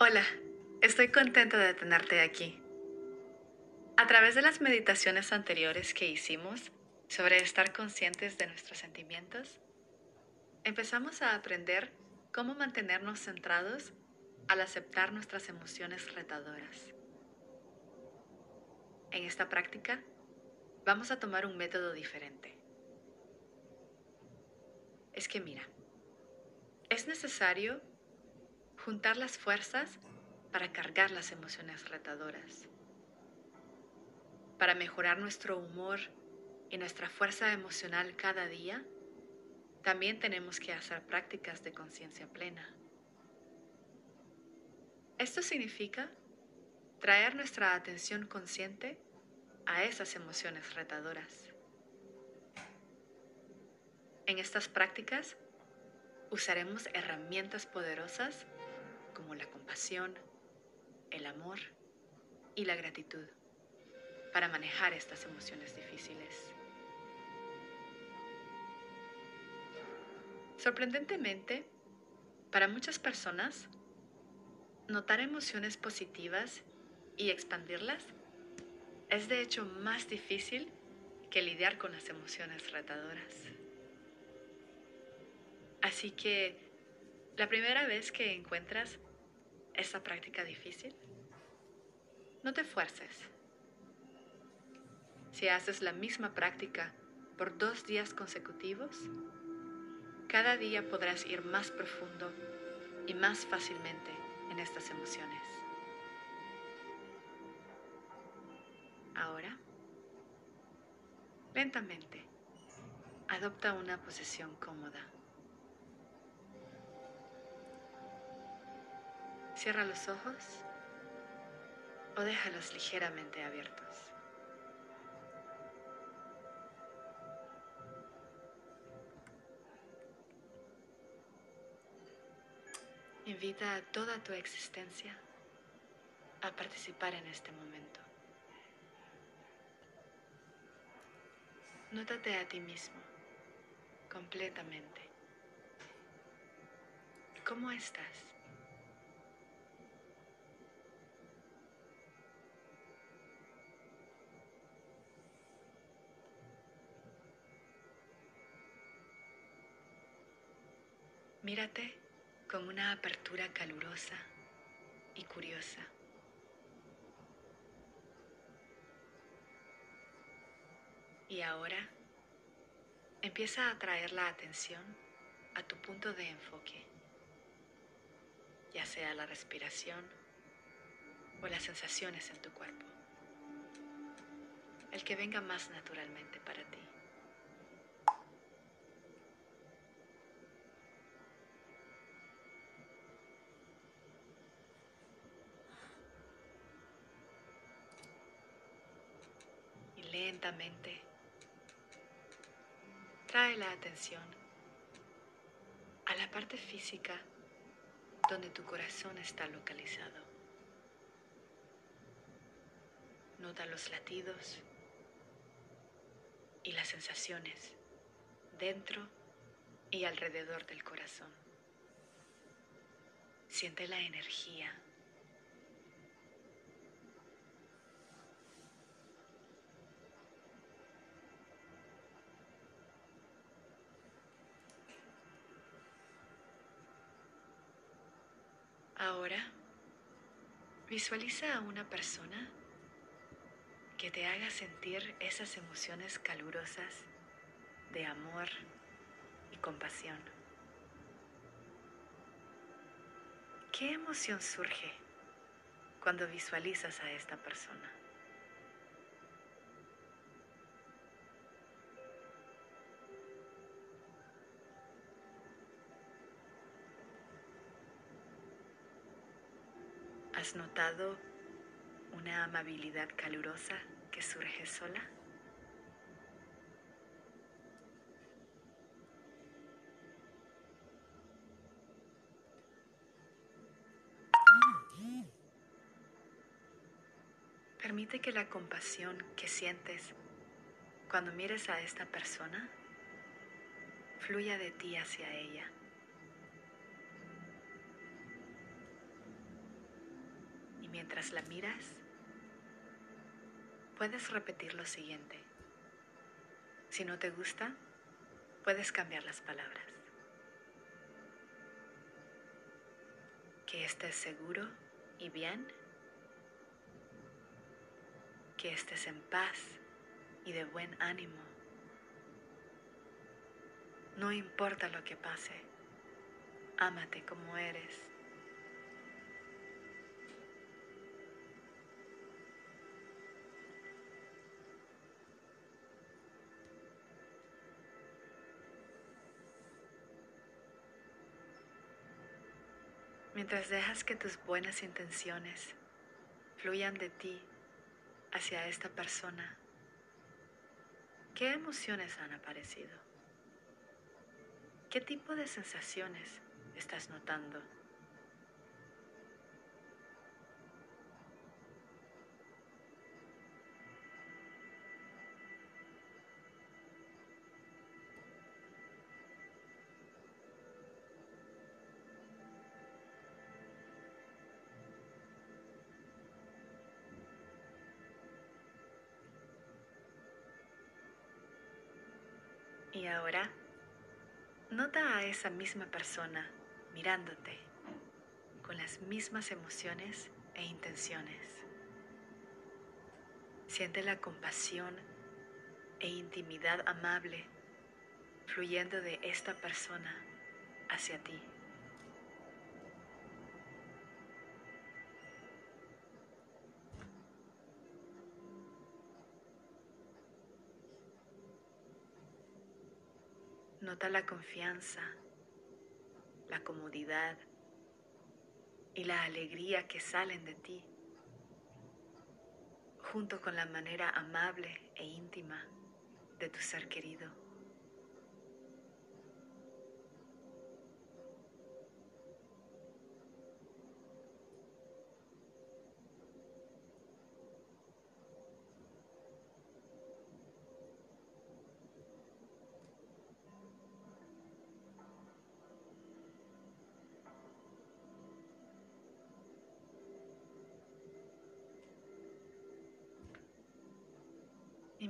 Hola, estoy contenta de tenerte aquí. A través de las meditaciones anteriores que hicimos sobre estar conscientes de nuestros sentimientos, empezamos a aprender cómo mantenernos centrados al aceptar nuestras emociones retadoras. En esta práctica, vamos a tomar un método diferente. Es que mira, es necesario juntar las fuerzas para cargar las emociones retadoras. Para mejorar nuestro humor y nuestra fuerza emocional cada día, también tenemos que hacer prácticas de conciencia plena. Esto significa traer nuestra atención consciente a esas emociones retadoras. En estas prácticas usaremos herramientas poderosas como la compasión, el amor y la gratitud para manejar estas emociones difíciles. Sorprendentemente, para muchas personas, notar emociones positivas y expandirlas es de hecho más difícil que lidiar con las emociones retadoras. Así que la primera vez que encuentras esta práctica difícil, no te fuerces. Si haces la misma práctica por dos días consecutivos, cada día podrás ir más profundo y más fácilmente en estas emociones. Ahora, lentamente, adopta una posición cómoda. Cierra los ojos o déjalos ligeramente abiertos. Invita a toda tu existencia a participar en este momento. Nótate a ti mismo completamente. ¿Cómo estás? Mírate con una apertura calurosa y curiosa. Y ahora empieza a traer la atención a tu punto de enfoque, ya sea la respiración o las sensaciones en tu cuerpo, el que venga más naturalmente para ti. Lentamente trae la atención a la parte física donde tu corazón está localizado. Nota los latidos y las sensaciones dentro y alrededor del corazón. Siente la energía Ahora, visualiza a una persona que te haga sentir esas emociones calurosas de amor y compasión. ¿Qué emoción surge cuando visualizas a esta persona? ¿Has notado una amabilidad calurosa que surge sola? Permite que la compasión que sientes cuando mires a esta persona fluya de ti hacia ella. Mientras la miras, puedes repetir lo siguiente. Si no te gusta, puedes cambiar las palabras. Que estés seguro y bien. Que estés en paz y de buen ánimo. No importa lo que pase, ámate como eres. Mientras dejas que tus buenas intenciones fluyan de ti hacia esta persona, ¿qué emociones han aparecido? ¿Qué tipo de sensaciones estás notando? Y ahora, nota a esa misma persona mirándote con las mismas emociones e intenciones. Siente la compasión e intimidad amable fluyendo de esta persona hacia ti. Nota la confianza, la comodidad y la alegría que salen de ti, junto con la manera amable e íntima de tu ser querido.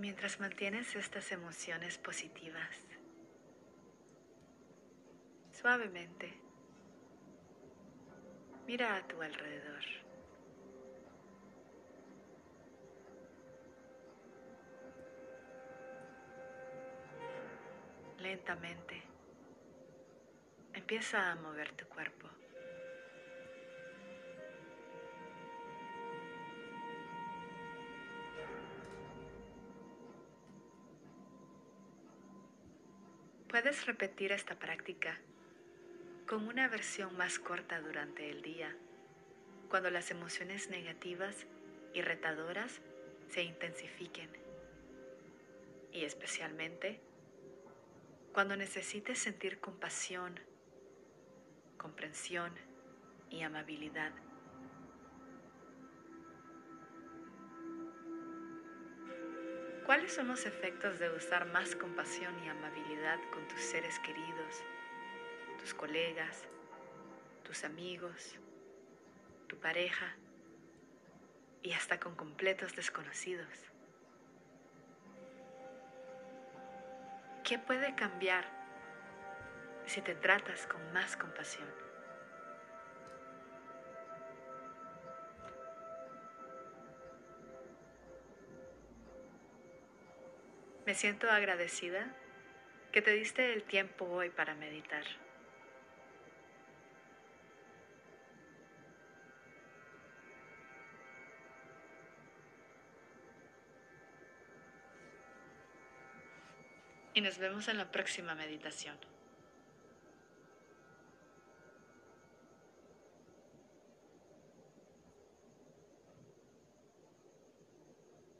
Mientras mantienes estas emociones positivas, suavemente, mira a tu alrededor. Lentamente, empieza a mover tu cuerpo. Puedes repetir esta práctica con una versión más corta durante el día, cuando las emociones negativas y retadoras se intensifiquen. Y especialmente cuando necesites sentir compasión, comprensión y amabilidad. ¿Cuáles son los efectos de usar más compasión y amabilidad con tus seres queridos, tus colegas, tus amigos, tu pareja y hasta con completos desconocidos? ¿Qué puede cambiar si te tratas con más compasión? Me siento agradecida que te diste el tiempo hoy para meditar. Y nos vemos en la próxima meditación.